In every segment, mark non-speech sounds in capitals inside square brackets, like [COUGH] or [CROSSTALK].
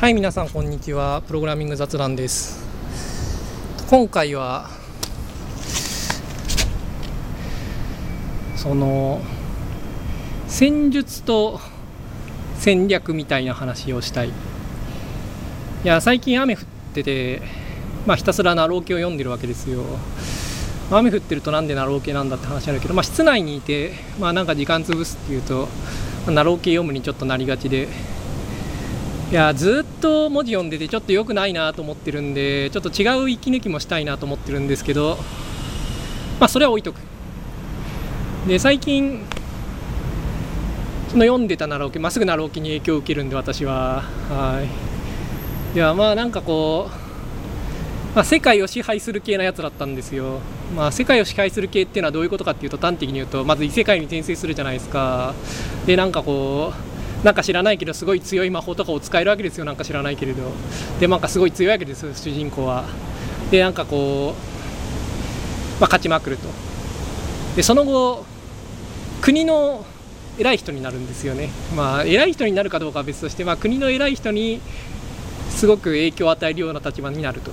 はい皆さんこんにちは。プログラミング雑談です。今回はその戦術と戦略みたいな話をしたい。いや最近雨降っててまあひたすらなろう系を読んでるわけですよ。雨降ってるとなんでなろう系なんだって話あるけど、まあ、室内にいて、まあ、なんか時間潰すっていうと、ナロー系読むにちょっとなりがちで。いやずっと文字読んでてちょっと良くないなと思ってるんでちょっと違う息抜きもしたいなと思ってるんですけどまあそれは置いとく。で最近その読んでたナローケまっすぐナローケに影響を受けるんで私は。はい。ではまあなんかこう、まあ、世界を支配する系なやつだったんですよ。まあ世界を支配する系っていうのはどういうことかっていうと端的に言うとまず異世界に転生するじゃないですか。でなんかこうなんか知らないけどすごい強い魔法とかを使えるわけですよなんか知らないけれど。でなんかすごい強いわけですよ主人公はでなんかこう、まあ、勝ちまくると。でその後国の偉い人になるんですよね。まあ偉い人になるかどうかは別として、まあ、国の偉い人にすごく影響を与えるような立場になると。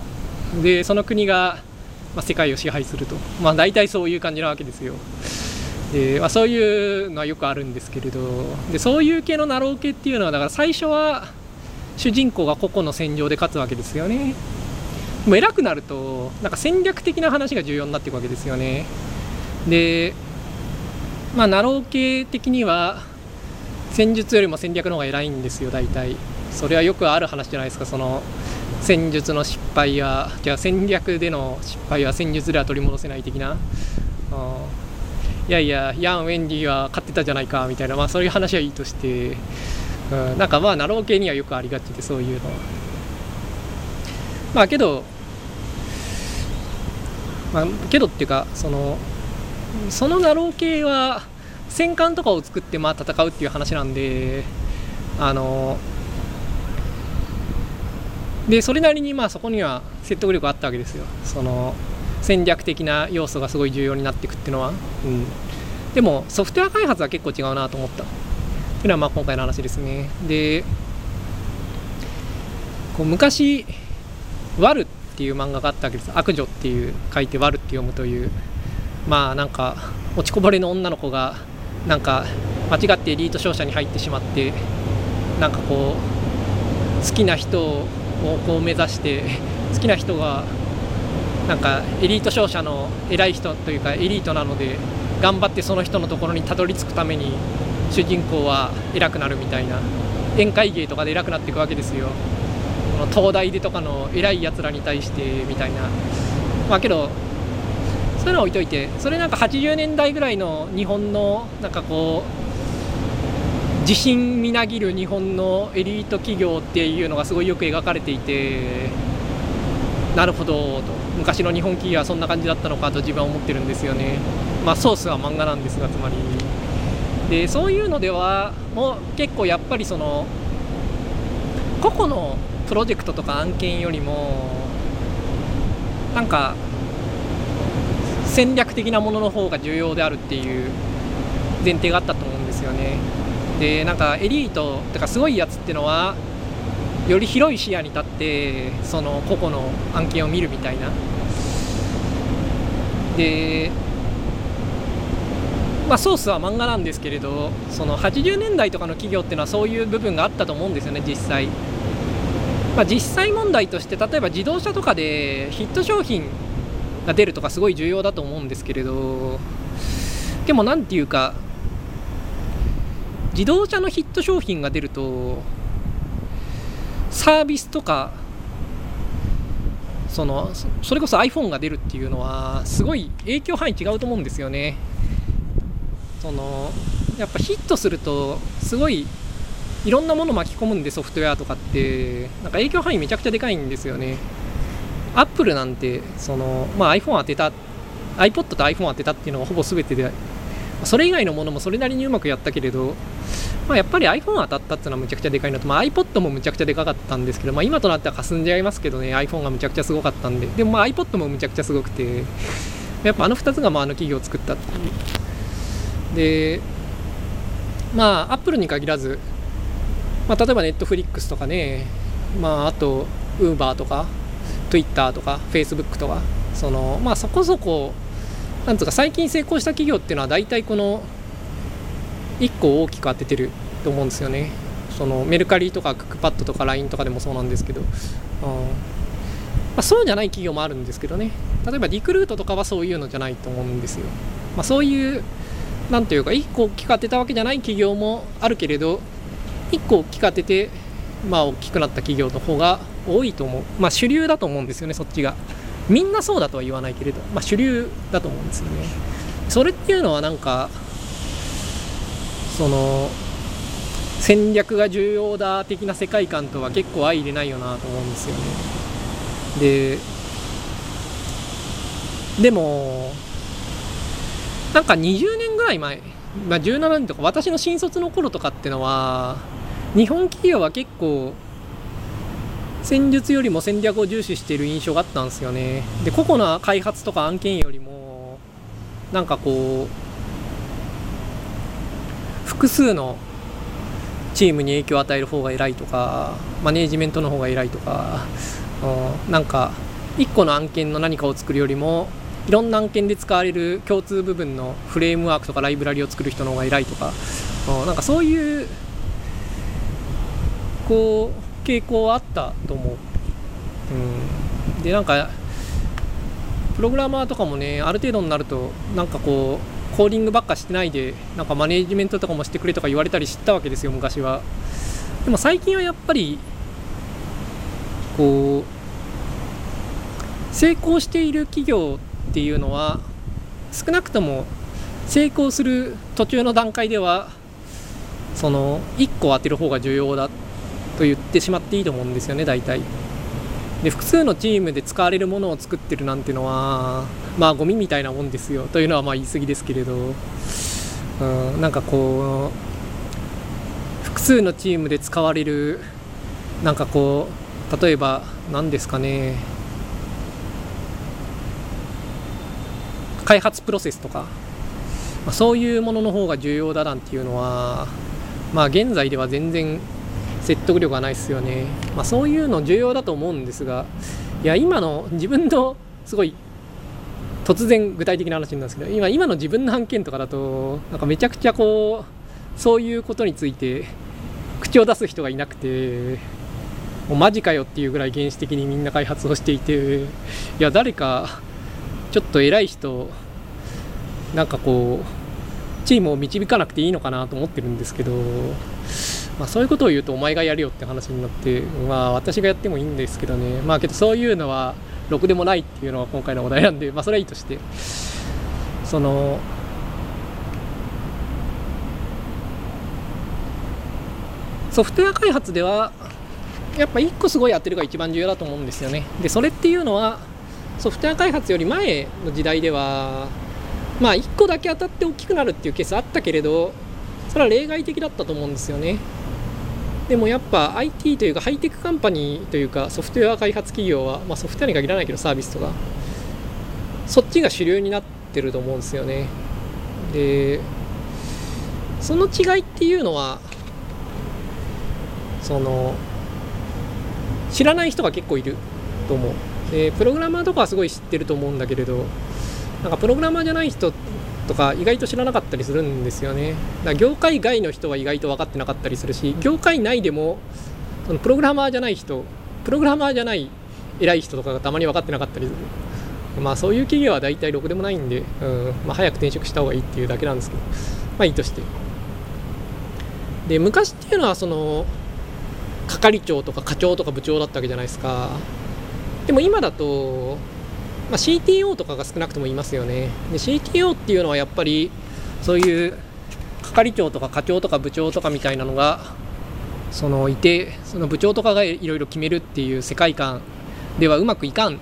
でその国が、まあ、世界を支配すると。まあ大体そういう感じなわけですよ。でまあ、そういうのはよくあるんですけれどでそういう系のなろう系っていうのはだから最初は主人公が個々の戦場で勝つわけですよね。も偉くなるとなんか戦略的な話が重要になっていくわけですよね。でまあなろう系的には戦術よりも戦略の方が偉いんですよ大体。それはよくある話じゃないですかその戦術の失敗やじゃあ戦略での失敗は戦術では取り戻せない的な、うんいやいやヤン・ウェンリーは勝ってたじゃないかみたいな、まあ、そういう話はいいとして、うん、なんかまあなろう系にはよくありがちでそういうのは。まあけどまあけどっていうかそのそのなろう系は戦艦とかを作ってまあ戦うっていう話なんであのでそれなりにまあそこには説得力あったわけですよ。その戦略的な要素がすごい重要になっていくっていうのは、うん、でもソフトウェア開発は結構違うなと思った。っていうのはまあ今回の話ですね。でこう昔「ワル」っていう漫画があったわけです。悪女っていう書いて「ワル」って読むという。まあなんか落ちこぼれの女の子がなんか間違ってエリート商社に入ってしまってなんかこう好きな人をこう目指して好きな人がなんかエリート商社の偉い人というかエリートなので頑張ってその人のところにたどり着くために主人公は偉くなるみたいな宴会芸とかで偉くなっていくわけですよ。この東大でとかの偉いやつらに対してみたいな。まあけどそういうの置いといてそれなんか80年代ぐらいの日本のなんかこう自信みなぎる日本のエリート企業っていうのがすごいよく描かれていてなるほどと。昔の日本企業はそんな感じだったのかと自分は思ってるんですよね。まあソースは漫画なんですがつまり。でそういうのではもう結構やっぱりその個々のプロジェクトとか案件よりもなんか戦略的なものの方が重要であるっていう前提があったと思うんですよね。でなんかエリートとかすごいやつってのはより広い視野に立ってその個々の案件を見るみたいな。でまあソースは漫画なんですけれどその80年代とかの企業っていうのはそういう部分があったと思うんですよね実際、まあ、実際問題として例えば自動車とかでヒット商品が出るとかすごい重要だと思うんですけれどでも何て言うか自動車のヒット商品が出るとサービスとかそのそれこそ iPhone が出るっていうのはすごい影響範囲違うと思うんですよね。そのやっぱヒットするとすごいいろんなもの巻き込むんでソフトウェアとかって。なんか影響範囲めちゃくちゃでかいんですよね。アップルなんてその、まあ、iPhone 当てた iPod と iPhone 当てたっていうのがほぼ全てでそれ以外のものもそれなりにうまくやったけれどまあ、やっぱり iPhone 当たったっていうのはむちゃくちゃでかいのと、まあ、iPod もむちゃくちゃでかかったんですけど、まあ、今となっては霞んじゃいますけどね iPhone がむちゃくちゃすごかったんで。でもまあ iPod もむちゃくちゃすごくてやっぱあの2つがまああの企業を作ったっていう。でまあアップルに限らず、まあ、例えば Netflix とかねまああと Uber とか Twitter とか Facebook とかそのまあそこそこなんつうか最近成功した企業っていうのは大体この1個大きく当ててると思うんですよね。そのメルカリとかクックパッドとか LINE とかでもそうなんですけど、うん。まあ、そうじゃない企業もあるんですけどね。例えばリクルートとかはそういうのじゃないと思うんですよ、まあ、そういうなんというか1個大きく当てたわけじゃない企業もあるけれど1個大きく当ててまあ大きくなった企業の方が多いと思う。まあ主流だと思うんですよねそっちが。みんなそうだとは言わないけれど、まあ、主流だと思うんですよね。それっていうのはなんかその戦略が重要だ的な世界観とは結構相入れないよなと思うんですよね。ででもなんか20年ぐらい前、まあ、17年とか私の新卒の頃とかってのは日本企業は結構戦術よりも戦略を重視している印象があったんですよね。で個々の開発とか案件よりもなんかこう複数のチームに影響を与える方が偉いとかマネージメントの方が偉いとか、うん、なんか1個の案件の何かを作るよりもいろんな案件で使われる共通部分のフレームワークとかライブラリを作る人の方が偉いとか、うん、なんかそういうこう傾向あったと思う、うん、でなんかプログラマーとかもねある程度になるとなんかこうコーディングばっかしてないでなんかマネージメントとかもしてくれとか言われたりしたわけですよ昔は。でも最近はやっぱりこう成功している企業っていうのは少なくとも成功する途中の段階ではその1個当てる方が重要だっと言ってしまっていいと思うんですよね大体。で複数のチームで使われるものを作ってるなんてのはまあゴミみたいなもんですよ。というのはまあ言い過ぎですけれど、うん、なんかこう複数のチームで使われるなんかこう例えば何ですかね。開発プロセスとか、まあ、そういうものの方が重要だなんていうのはまあ現在では全然説得力がないですよね、まあ、そういうの重要だと思うんですがいや今の自分のすごい突然具体的な話なんですけど今今の自分の案件とかだとなんかめちゃくちゃこうそういうことについて口を出す人がいなくてもうマジかよっていうぐらい原始的にみんな開発をしていていや誰かちょっと偉い人なんかこうチームを導かなくていいのかなと思ってるんですけどまあ、そういうことを言うとお前がやるよって話になって、まあ、私がやってもいいんですけどね。まあけどそういうのはろくでもないっていうのが今回のお題なんで、まあ、それはいいとして。そのソフトウェア開発ではやっぱ1個すごいやってるが一番重要だと思うんですよね。でそれっていうのはソフトウェア開発より前の時代ではまあ1個だけ当たって大きくなるっていうケースあったけれどそれは例外的だったと思うんですよね。でもやっぱ IT というかハイテクカンパニーというかソフトウェア開発企業は、まあ、ソフトウェアに限らないけどサービスとかそっちが主流になってると思うんですよね。でその違いっていうのはその知らない人が結構いると思う。でプログラマーとかはすごい知ってると思うんだけれどなんかプログラマーじゃない人ってとか意外と知らなかったりするんですよね。だから業界外の人は意外と分かってなかったりするし業界内でもそのプログラマーじゃない人プログラマーじゃない偉い人とかがたまに分かってなかったりする。まあそういう企業は大体ろくでもないんで、うんまあ、早く転職した方がいいっていうだけなんですけどまあいいとして。で昔っていうのはその係長とか課長とか部長だったわけじゃないですか。でも今だとまあ、CTO とかが少なくともいますよねで CTO っていうのはやっぱりそういう係長とか課長とか部長とかみたいなのがそのいてその部長とかがいろいろ決めるっていう世界観ではうまくいかんっ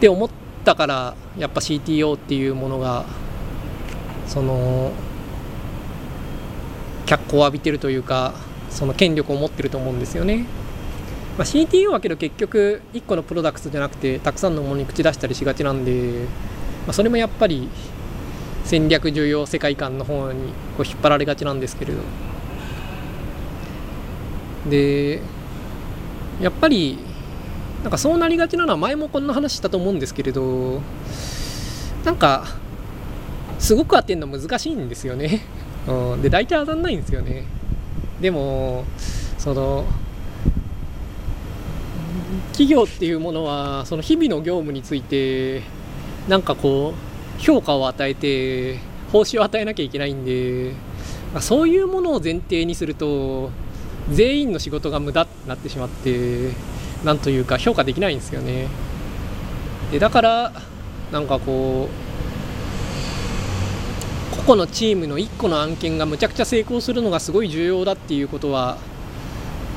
て思ったからやっぱ CTO っていうものがその脚光を浴びてるというかその権力を持ってると思うんですよね。まあ、CTO はけど結局1個のプロダクトじゃなくてたくさんのものに口出したりしがちなんで、まあ、それもやっぱり戦略重要世界観の方にこう引っ張られがちなんですけれど。でやっぱりなんかそうなりがちなのは前もこんな話したと思うんですけれどなんかすごく当てるの難しいんですよね、うん、で大体当たんないんですよね。でもその企業っていうものはその日々の業務についてなんかこう評価を与えて報酬を与えなきゃいけないんで、まあ、そういうものを前提にすると全員の仕事が無駄ってなってしまってなんというか評価できないんですよね。でだからなんかこう個々のチームの1個の案件がむちゃくちゃ成功するのがすごい重要だっていうことは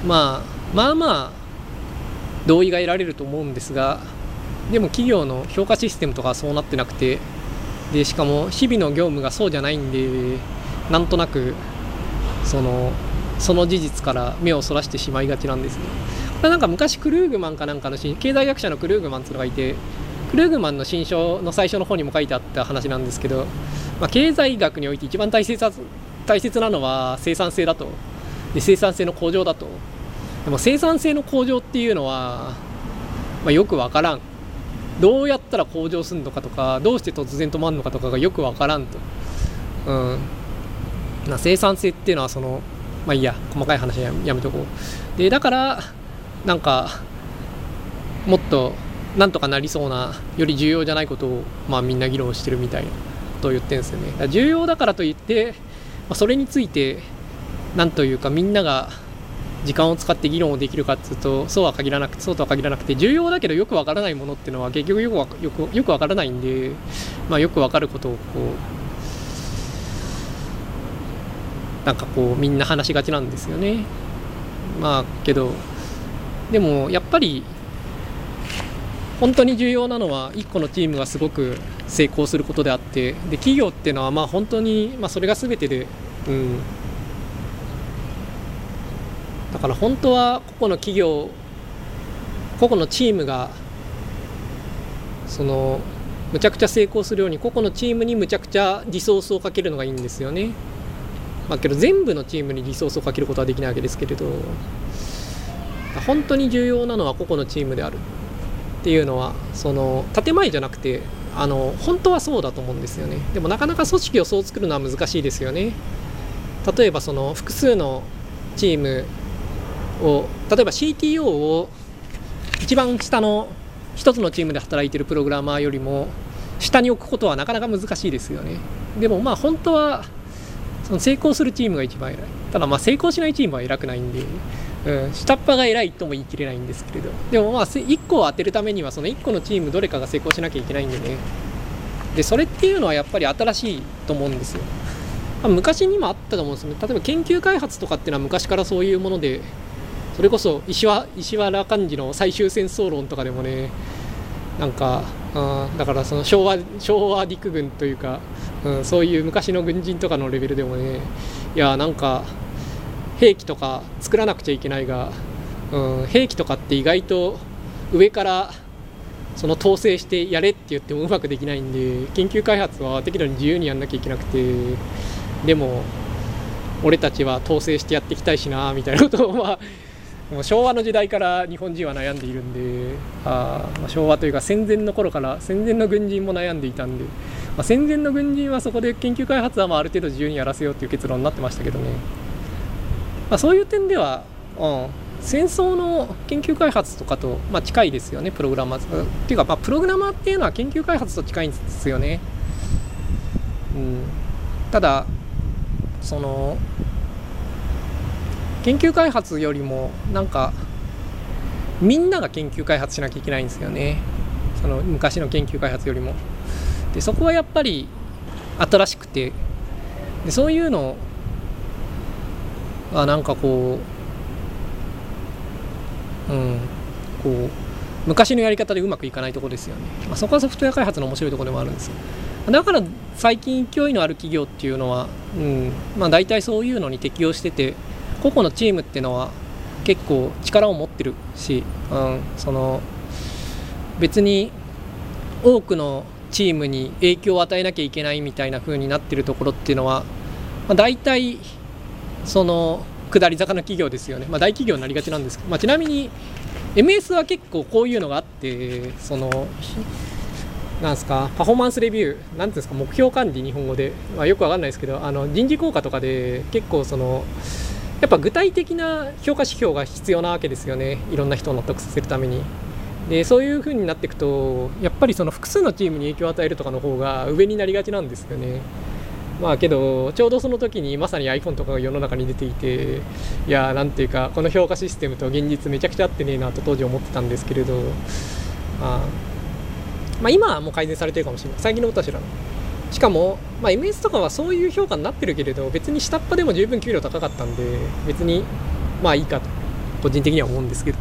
まあまあまあ同意が得られると思うんですがでも企業の評価システムとかはそうなってなくてでしかも日々の業務がそうじゃないんでなんとなくそのその事実から目をそらしてしまいがちなんですね。これなんか昔クルーグマンかなんかの経済学者のクルーグマンっていうのがいてクルーグマンの新書の最初の方にも書いてあった話なんですけど、まあ、経済学において一番大切大切なのは生産性だとで生産性の向上だとでも生産性の向上っていうのは、まあ、よくわからん。どうやったら向上するのかとかどうして突然止まるのかとかがよくわからんと、うん。ま、生産性っていうのはそのまあいいや。細かい話はやめとこう。でだからなんかもっとなんとかなりそうなより重要じゃないことを、まあ、みんな議論してるみたいなことを言ってるんですよね。重要だからといって、まあ、それについてなんというかみんなが時間を使って議論をできるかっていうとそうは限らなくてそうとは限らなくて重要だけどよくわからないものっていうのは結局よくわよくよくわからないんで、まあ、よくわかることをこうなんかこうみんな話しがちなんですよね。まあけどでもやっぱり本当に重要なのは1個のチームがすごく成功することであってで企業っていうのはまあ本当に、まあ、それが全てで、うん、だから本当は個々の企業個々のチームがそのむちゃくちゃ成功するように個々のチームにむちゃくちゃリソースをかけるのがいいんですよね。まあ、けど全部のチームにリソースをかけることはできないわけですけれど本当に重要なのは個々のチームであるっていうのはその建前じゃなくてあの本当はそうだと思うんですよねでもなかなか組織をそう作るのは難しいですよね例えばその複数のチームを例えば CTO を一番下の一つのチームで働いてるプログラマーよりも下に置くことはなかなか難しいですよね。でもまあ本当はその成功するチームが一番偉い。ただまあ成功しないチームは偉くないんで、うん、下っ端が偉いとも言い切れないんですけれど。でもまあ1個を当てるためにはその1個のチームどれかが成功しなきゃいけないんでね。でそれっていうのはやっぱり新しいと思うんですよ、ま、昔にもあったと思うんですよね。例えば研究開発とかっていうのは昔からそういうものでそれこそ石原石原幹事の最終戦争論とかでもねなんかあだからその昭和昭和陸軍というか、うん、そういう昔の軍人とかのレベルでもねいやなんか兵器とか作らなくちゃいけないが、うん、兵器とかって意外と上からその統制してやれって言ってもうまくできないんで研究開発は適度に自由にやんなきゃいけなくてでも俺たちは統制してやっていきたいしなみたいなことをまあもう昭和の時代から日本人は悩んでいるんであ、まあ、昭和というか戦前の頃から戦前の軍人も悩んでいたんで、まあ、戦前の軍人はそこで研究開発はまあある程度自由にやらせようという結論になってましたけどね、まあ、そういう点では、うん、戦争の研究開発とかと、まあ、近いですよねプログラマーっていうか、まあ、プログラマーっていうのは研究開発と近いんですよね、うん、ただその研究開発よりもなんかみんなが研究開発しなきゃいけないんですよね。その昔の研究開発よりも。でそこはやっぱり新しくて。でそういうのはなんかこううんこう昔のやり方でうまくいかないとこですよね、まあ、そこはソフトウェア開発の面白いとこでもあるんですだから最近勢いのある企業っていうのは、うんまあ、大体そういうのに適応してて個々のチームっていうのは結構力を持ってるし、うん、その別に多くのチームに影響を与えなきゃいけないみたいな風になってるところっていうのは、まあ、大体その下り坂の企業ですよね、まあ、大企業になりがちなんですけど、まあ、ちなみに MS は結構こういうのがあってそのなんすかパフォーマンスレビューなんていうんですか目標管理日本語で、まあ、よくわかんないですけどあの人事効果とかで結構そのやっぱ具体的な評価指標が必要なわけですよね。いろんな人を納得させるために。でそういう風になっていくとやっぱりその複数のチームに影響を与えるとかの方が上になりがちなんですよね。まあけどちょうどその時にまさに iPhone とかが世の中に出ていていやなんていうかこの評価システムと現実めちゃくちゃ合ってねえなと当時思ってたんですけれど、まあ、まあ今はもう改善されてるかもしれない。最近のことは知らないしかも、まあ、MS とかはそういう評価になってるけれど別に下っ端でも十分給料高かったんで別にまあいいかと個人的には思うんですけど。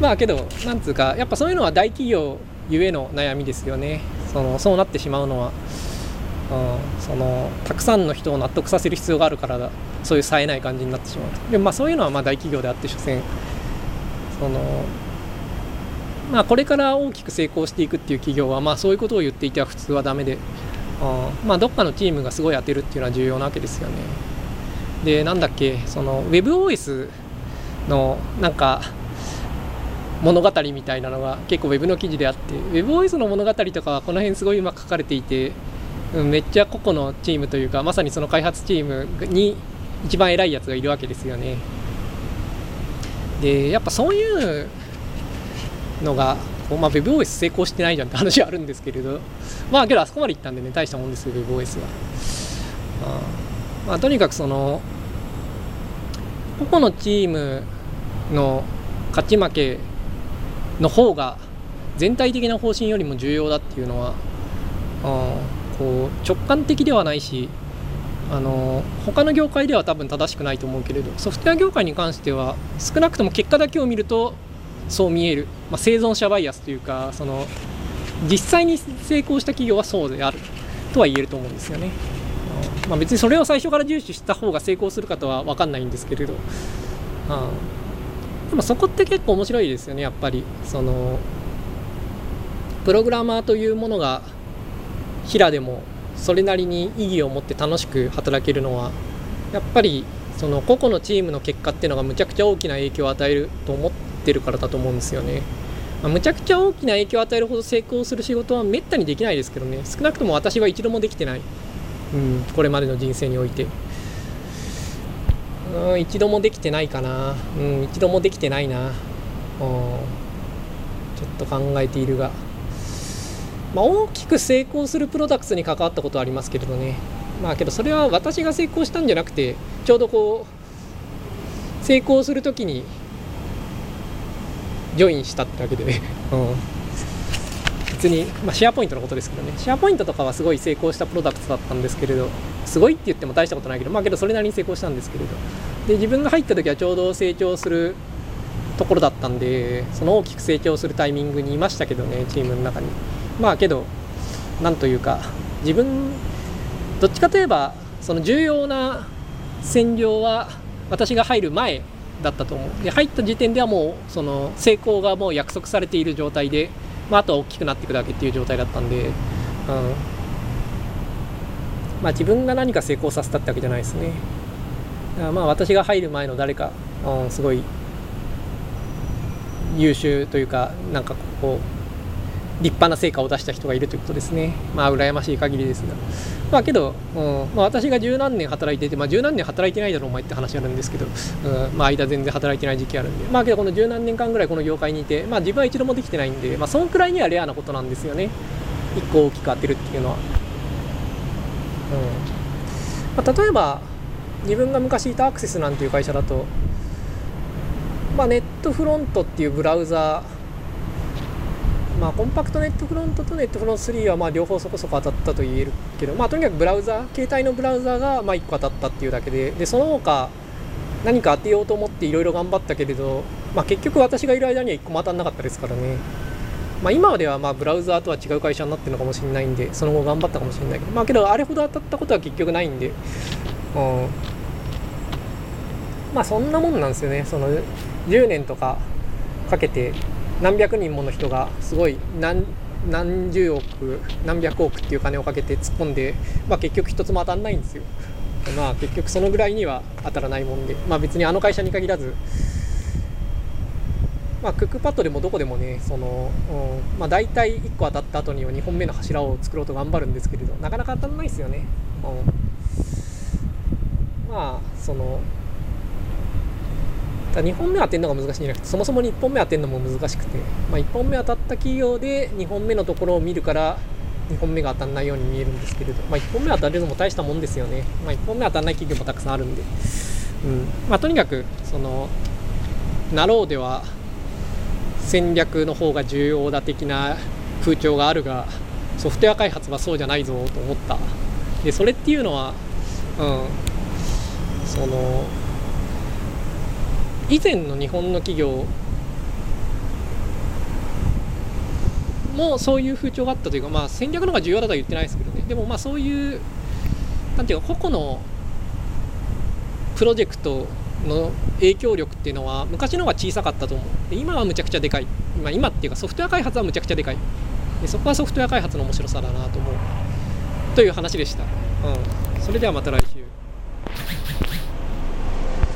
まあけどなんつうかやっぱそういうのは大企業ゆえの悩みですよね。そのそうなってしまうのはうん、そのたくさんの人を納得させる必要があるからだ。そういう冴えない感じになってしまうでまあそういうのはまあ大企業であって所詮そのまあこれから大きく成功していくっていう企業はまあそういうことを言っていては普通はダメで、まあどっかのチームがすごい当てるっていうのは重要なわけですよね。でなんだっけその WebOS のなんか物語みたいなのが結構 Web の記事であって WebOS の物語とかはこの辺すごいうまく書かれていてめっちゃ個々のチームというかまさにその開発チームに一番偉いやつがいるわけですよね。でやっぱそういうのがまあ、WebOS 成功してないじゃんって [LAUGHS] 話はあるんですけれど。まあけどあそこまで行ったんでね大したもんですよ WebOS は、あ、まあ、とにかくその個々のチームの勝ち負けの方が全体的な方針よりも重要だっていうのは、うんこう直感的ではないしあの他の業界では多分正しくないと思うけれどソフトウェア業界に関しては少なくとも結果だけを見るとそう見える、まあ、生存者バイアスというかその実際に成功した企業はそうである。とは言えると思うんですよね。まあ、別にそれを最初から重視した方が成功するかとは分かんないんですけれど、あでもそこって結構面白いですよねやっぱり。そのプログラマーというものが平でもそれなりに意義を持って楽しく働けるのはやっぱりその個々のチームの結果っていうのがむちゃくちゃ大きな影響を与えると思ってるからだと思うんですよね。まあ、むちゃくちゃ大きな影響を与えるほど成功する仕事はめったにできないですけどね少なくとも私は一度もできてない、うん、これまでの人生において。うん、一度もできてないかな、うん、一度もできてないな、うん、ちょっと考えているが。まあ、大きく成功するプロダクツに関わったことはありますけれどねまあけどそれは私が成功したんじゃなくてちょうどこう成功する時にジョインしたってわけで。ね、[LAUGHS] うん、別に、まあ、シェアポイントのことですけどね。シェアポイントとかはすごい成功したプロダクツだったんですけれどすごいって言っても大したことないけどまあけどそれなりに成功したんですけれど。で自分が入った時はちょうど成長するところだったんでその大きく成長するタイミングにいましたけどねチームの中に。まあけどなんというか自分どっちかといえばその重要な占領は私が入る前だったと思う。で入った時点ではもうその成功がもう約束されている状態で、まあ、あとは大きくなっていくだけっていう状態だったんで、うん。まあ、自分が何か成功させたってわけじゃないですね。まあ私が入る前の誰か、うん、すごい優秀というかなんかこう立派な成果を出した人がいるということですね。まあ、羨ましい限りですが。まあ、けど、うんまあ、私が十何年働いてて、まあ、十何年働いてないだろう、お前って話あるんですけど、うんまあ、間全然働いてない時期あるんで、まあ、けど、この十何年間ぐらいこの業界にいて、まあ、自分は一度もできてないんで、まあ、そんくらいにはレアなことなんですよね。一個大きく当てるっていうのは。うんまあ、例えば、自分が昔いたアクセスなんていう会社だと、まあ、ネットフロントっていうブラウザー、まあ、コンパクトネットフロントとネットフロント3はまあ両方そこそこ当たったと言えるけど、まあ、とにかくブラウザ携帯のブラウザがまあ1個当たったっていうだけででその他何か当てようと思っていろいろ頑張ったけれど、まあ、結局私がいる間には1個も当たんなかったですからね、まあ、今ではまあブラウザーとは違う会社になってるのかもしれないんでその後頑張ったかもしれないけどまあけどあれほど当たったことは結局ないんで、うん、まあそんなもんなんですよね。その10年とかかけて何百人もの人がすごい何何十億何百億っていう金をかけて突っ込んで、まあ、結局一つも当たんないんですよ。まあ結局そのぐらいには当たらないもんで。まあ別にあの会社に限らず。まあ、クックパッドでもどこでもねその、うんまあ、大体1個当たった後には2本目の柱を作ろうと頑張るんですけれどなかなか当たらないですよね、うん、まあそのだ2本目当てるのが難しいんじゃなくてそもそも1本目当てるのも難しくて、まあ、1本目当たった企業で2本目のところを見るから2本目が当たらないように見えるんですけれど、まあ、1本目当たるのも大したもんですよね、まあ、1本目当たらない企業もたくさんあるんで、うん。まあ、とにかくそのなろうでは戦略の方が重要だ的な風潮があるがソフトウェア開発はそうじゃないぞと思った。でそれっていうのはうん。その以前の日本の企業もそういう風潮があったというか、まあ、戦略の方が重要だとは言ってないですけどね。でもまあそういうなんていうか個々のプロジェクトの影響力っていうのは昔の方が小さかったと思う。で今はむちゃくちゃでかい。今今っていうかソフトウェア開発はむちゃくちゃでかい。でそこはソフトウェア開発の面白さだなと思う。という話でした、うん、それではまた来週。